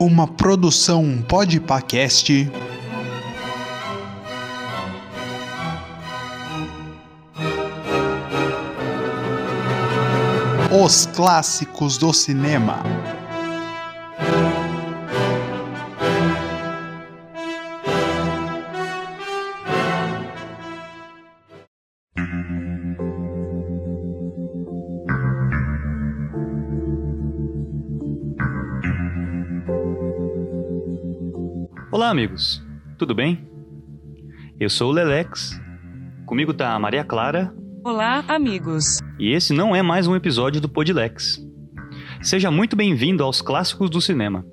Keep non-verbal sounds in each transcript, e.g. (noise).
Uma produção Podpacast. Os clássicos do cinema. Olá, amigos. Tudo bem? Eu sou o Lelex. Comigo tá a Maria Clara. Olá, amigos. E esse não é mais um episódio do Podlex. Seja muito bem-vindo aos clássicos do cinema.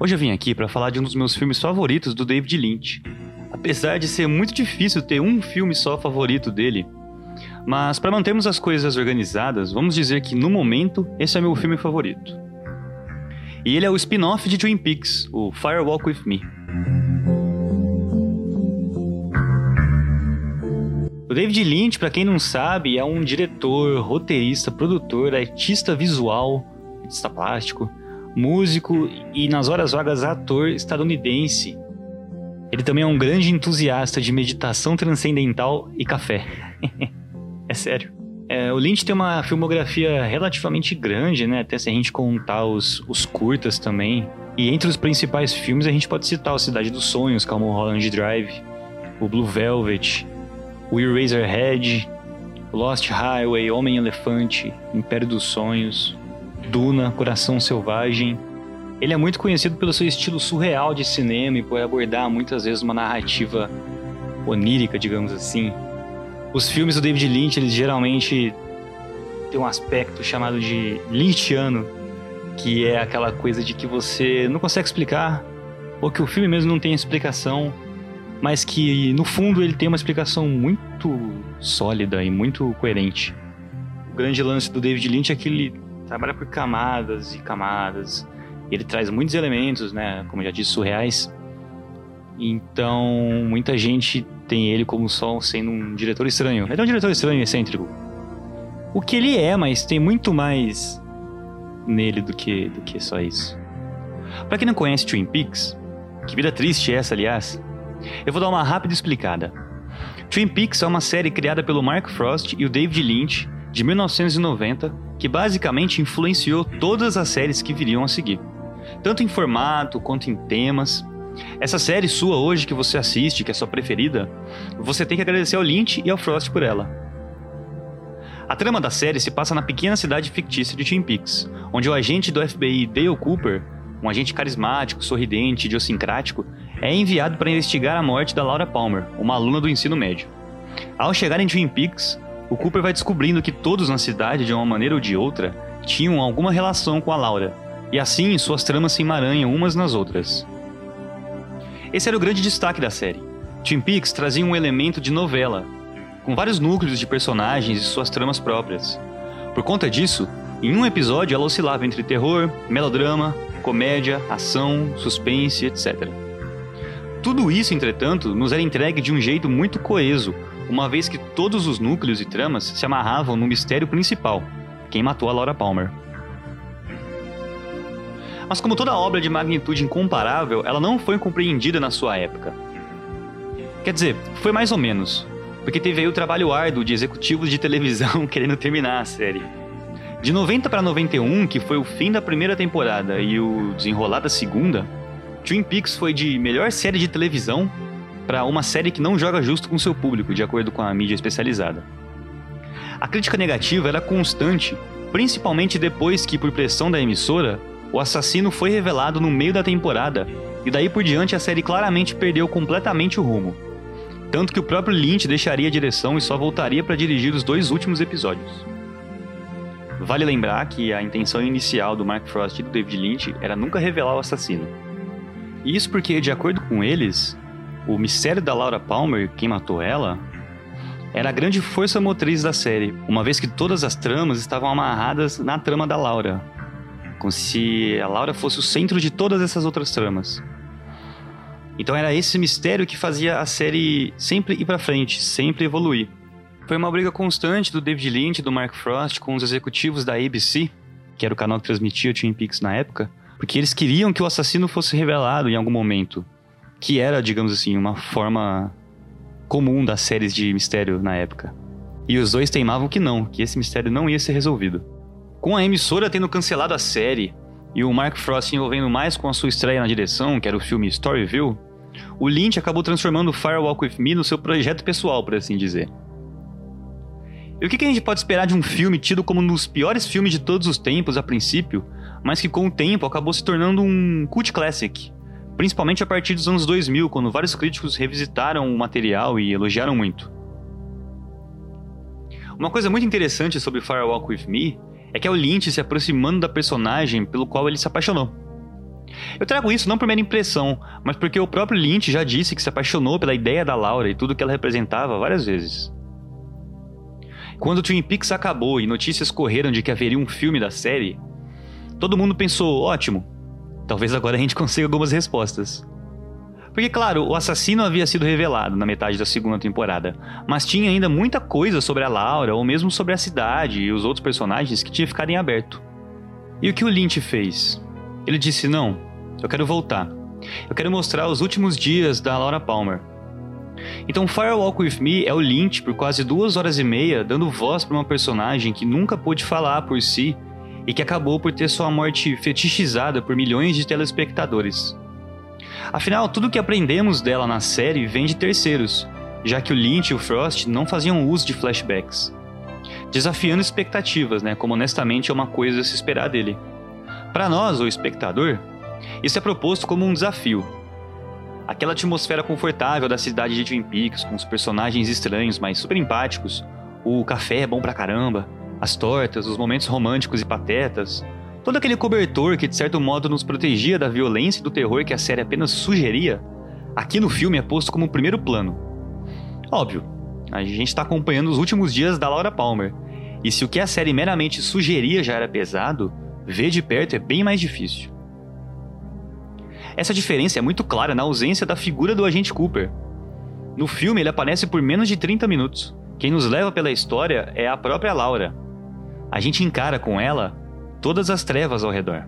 Hoje eu vim aqui para falar de um dos meus filmes favoritos do David Lynch. Apesar de ser muito difícil ter um filme só favorito dele, mas para mantermos as coisas organizadas, vamos dizer que no momento esse é meu filme favorito. E ele é o spin-off de Twin Peaks, o Firewalk With Me. O David Lynch, para quem não sabe, é um diretor, roteirista, produtor, artista visual, artista plástico, músico e nas horas vagas ator estadunidense. Ele também é um grande entusiasta de meditação transcendental e café. (laughs) é sério. É, o Lynch tem uma filmografia relativamente grande, né? Até se a gente contar os, os curtas também. E entre os principais filmes a gente pode citar o Cidade dos Sonhos, como o Holland Drive, o Blue Velvet, o Eraserhead, Lost Highway, Homem-Elefante, Império dos Sonhos, Duna, Coração Selvagem. Ele é muito conhecido pelo seu estilo surreal de cinema e por abordar muitas vezes uma narrativa onírica, digamos assim, os filmes do David Lynch, eles geralmente têm um aspecto chamado de Lynchiano, que é aquela coisa de que você não consegue explicar, ou que o filme mesmo não tem explicação, mas que no fundo ele tem uma explicação muito sólida e muito coerente. O grande lance do David Lynch é que ele trabalha por camadas e camadas. Ele traz muitos elementos, né, como já disse, surreais. Então, muita gente tem ele como só sendo um diretor estranho. Ele é um diretor estranho excêntrico. O que ele é, mas tem muito mais nele do que, do que só isso. Para quem não conhece Twin Peaks, que vida triste é essa, aliás, eu vou dar uma rápida explicada. Twin Peaks é uma série criada pelo Mark Frost e o David Lynch de 1990 que basicamente influenciou todas as séries que viriam a seguir, tanto em formato quanto em temas. Essa série sua hoje que você assiste, que é sua preferida, você tem que agradecer ao Lynch e ao Frost por ela. A trama da série se passa na pequena cidade fictícia de Twin Peaks, onde o agente do FBI Dale Cooper, um agente carismático, sorridente e idiosincrático, é enviado para investigar a morte da Laura Palmer, uma aluna do ensino médio. Ao chegar em Twin Peaks, o Cooper vai descobrindo que todos na cidade, de uma maneira ou de outra, tinham alguma relação com a Laura, e assim suas tramas se emaranham umas nas outras. Esse era o grande destaque da série. Twin Peaks trazia um elemento de novela, com vários núcleos de personagens e suas tramas próprias. Por conta disso, em um episódio ela oscilava entre terror, melodrama, comédia, ação, suspense, etc. Tudo isso, entretanto, nos era entregue de um jeito muito coeso, uma vez que todos os núcleos e tramas se amarravam no mistério principal: quem matou a Laura Palmer. Mas como toda obra de magnitude incomparável, ela não foi compreendida na sua época. Quer dizer, foi mais ou menos, porque teve aí o trabalho árduo de executivos de televisão (laughs) querendo terminar a série. De 90 para 91, que foi o fim da primeira temporada e o desenrolar da segunda, Twin Peaks foi de melhor série de televisão para uma série que não joga justo com seu público, de acordo com a mídia especializada. A crítica negativa era constante, principalmente depois que, por pressão da emissora, o assassino foi revelado no meio da temporada, e daí por diante a série claramente perdeu completamente o rumo. Tanto que o próprio Lynch deixaria a direção e só voltaria para dirigir os dois últimos episódios. Vale lembrar que a intenção inicial do Mark Frost e do David Lynch era nunca revelar o assassino. Isso porque, de acordo com eles, o mistério da Laura Palmer, quem matou ela, era a grande força motriz da série, uma vez que todas as tramas estavam amarradas na trama da Laura, como se a Laura fosse o centro de todas essas outras tramas. Então era esse mistério que fazia a série sempre ir para frente, sempre evoluir. Foi uma briga constante do David Lynch e do Mark Frost com os executivos da ABC, que era o canal que transmitia Twin Peaks na época, Porque eles queriam que o assassino fosse revelado em algum momento. Que era, digamos assim, uma forma comum das séries de mistério na época. E os dois teimavam que não, que esse mistério não ia ser resolvido. Com a emissora tendo cancelado a série e o Mark Frost se envolvendo mais com a sua estreia na direção, que era o filme Storyville, o Lynch acabou transformando Firewalk With Me no seu projeto pessoal, por assim dizer. E o que a gente pode esperar de um filme tido como um dos piores filmes de todos os tempos a princípio, mas que com o tempo acabou se tornando um cult classic? Principalmente a partir dos anos 2000, quando vários críticos revisitaram o material e elogiaram muito. Uma coisa muito interessante sobre Firewalk With Me é que é o Lynch se aproximando da personagem pelo qual ele se apaixonou. Eu trago isso não por mera impressão, mas porque o próprio Lynch já disse que se apaixonou pela ideia da Laura e tudo que ela representava várias vezes. Quando Twin Peaks acabou e notícias correram de que haveria um filme da série, todo mundo pensou: ótimo, talvez agora a gente (laughs) consiga algumas respostas. Porque, claro, o assassino havia sido revelado na metade da segunda temporada, mas tinha ainda muita coisa sobre a Laura, ou mesmo sobre a cidade e os outros personagens que tinha ficado em aberto. E o que o Lynch fez? Ele disse: Não, eu quero voltar. Eu quero mostrar os últimos dias da Laura Palmer. Então, Firewalk With Me é o Lynch por quase duas horas e meia dando voz para uma personagem que nunca pôde falar por si e que acabou por ter sua morte fetichizada por milhões de telespectadores. Afinal, tudo que aprendemos dela na série vem de terceiros, já que o Lynch e o Frost não faziam uso de flashbacks. Desafiando expectativas, né? Como honestamente é uma coisa a se esperar dele. Para nós, o espectador, isso é proposto como um desafio. Aquela atmosfera confortável da cidade de Twin Peaks, com os personagens estranhos, mas super empáticos, o café é bom pra caramba, as tortas, os momentos românticos e patetas, todo aquele cobertor que de certo modo nos protegia da violência e do terror que a série apenas sugeria, aqui no filme é posto como primeiro plano. Óbvio, a gente está acompanhando os últimos dias da Laura Palmer, e se o que a série meramente sugeria já era pesado, ver de perto é bem mais difícil. Essa diferença é muito clara na ausência da figura do agente Cooper. No filme, ele aparece por menos de 30 minutos. Quem nos leva pela história é a própria Laura. A gente encara com ela todas as trevas ao redor.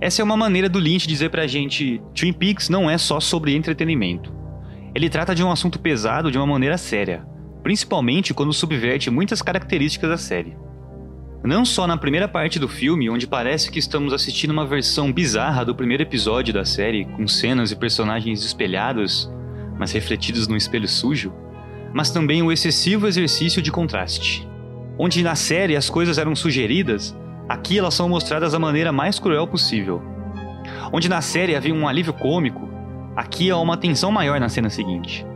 Essa é uma maneira do Lynch dizer pra gente: Twin Peaks não é só sobre entretenimento. Ele trata de um assunto pesado de uma maneira séria, principalmente quando subverte muitas características da série. Não só na primeira parte do filme, onde parece que estamos assistindo uma versão bizarra do primeiro episódio da série, com cenas e personagens espelhados, mas refletidos num espelho sujo, mas também o excessivo exercício de contraste. Onde na série as coisas eram sugeridas, aqui elas são mostradas da maneira mais cruel possível. Onde na série havia um alívio cômico, aqui há uma tensão maior na cena seguinte.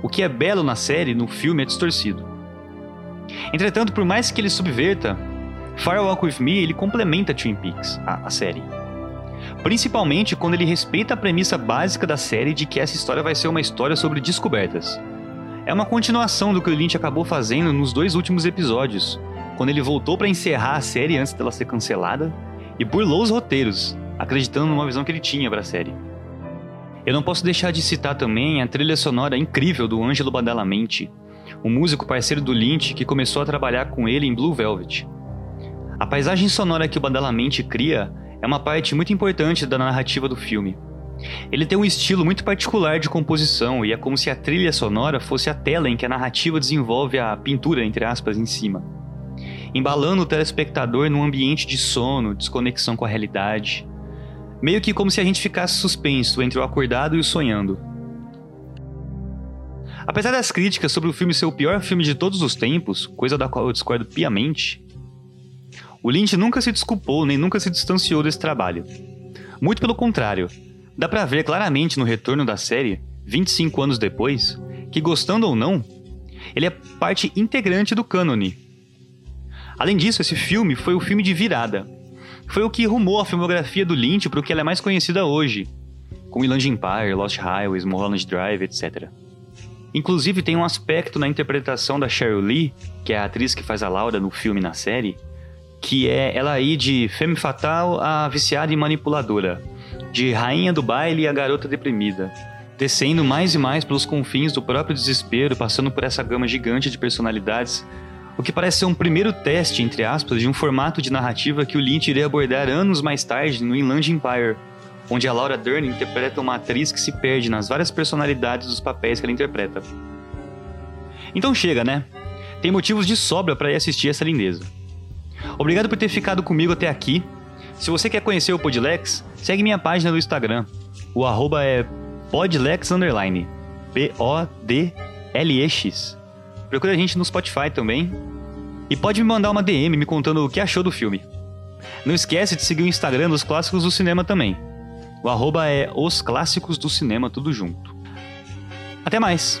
O que é belo na série, no filme é distorcido. Entretanto, por mais que ele subverta, Firewalk With Me ele complementa Twin Peaks, a, a série. Principalmente quando ele respeita a premissa básica da série de que essa história vai ser uma história sobre descobertas. É uma continuação do que o Lynch acabou fazendo nos dois últimos episódios, quando ele voltou para encerrar a série antes dela ser cancelada e burlou os roteiros, acreditando numa visão que ele tinha para a série. Eu não posso deixar de citar também a trilha sonora incrível do Angelo Badalamenti, um músico parceiro do Lynch que começou a trabalhar com ele em Blue Velvet. A paisagem sonora que o Badalamenti cria é uma parte muito importante da narrativa do filme. Ele tem um estilo muito particular de composição e é como se a trilha sonora fosse a tela em que a narrativa desenvolve a pintura, entre aspas, em cima. Embalando o telespectador num ambiente de sono, desconexão com a realidade. Meio que como se a gente ficasse suspenso entre o acordado e o sonhando. Apesar das críticas sobre o filme ser o pior filme de todos os tempos, coisa da qual eu discordo piamente, o Lynch nunca se desculpou nem nunca se distanciou desse trabalho. Muito pelo contrário, dá pra ver claramente no retorno da série, 25 anos depois, que gostando ou não, ele é parte integrante do cânone. Além disso, esse filme foi o filme de virada. Foi o que rumou a filmografia do Lynch para o que ela é mais conhecida hoje, com Inland Empire, Lost Highways, Mulholland Drive, etc. Inclusive tem um aspecto na interpretação da Cheryl Lee, que é a atriz que faz a Laura no filme e na série, que é ela ir de femme fatal a viciada e manipuladora, de rainha do baile a garota deprimida, descendo mais e mais pelos confins do próprio desespero, passando por essa gama gigante de personalidades, o que parece ser um primeiro teste, entre aspas, de um formato de narrativa que o Lynch iria abordar anos mais tarde no Inland Empire, onde a Laura Dern interpreta uma atriz que se perde nas várias personalidades dos papéis que ela interpreta. Então chega, né? Tem motivos de sobra para ir assistir essa lindeza. Obrigado por ter ficado comigo até aqui. Se você quer conhecer o Podlex, segue minha página do Instagram. O arroba é podlex. P-O-D-L-E-X. Procura a gente no Spotify também. E pode me mandar uma DM me contando o que achou do filme. Não esquece de seguir o Instagram dos Clássicos do Cinema também. O arroba é Os Clássicos do Cinema, tudo junto. Até mais!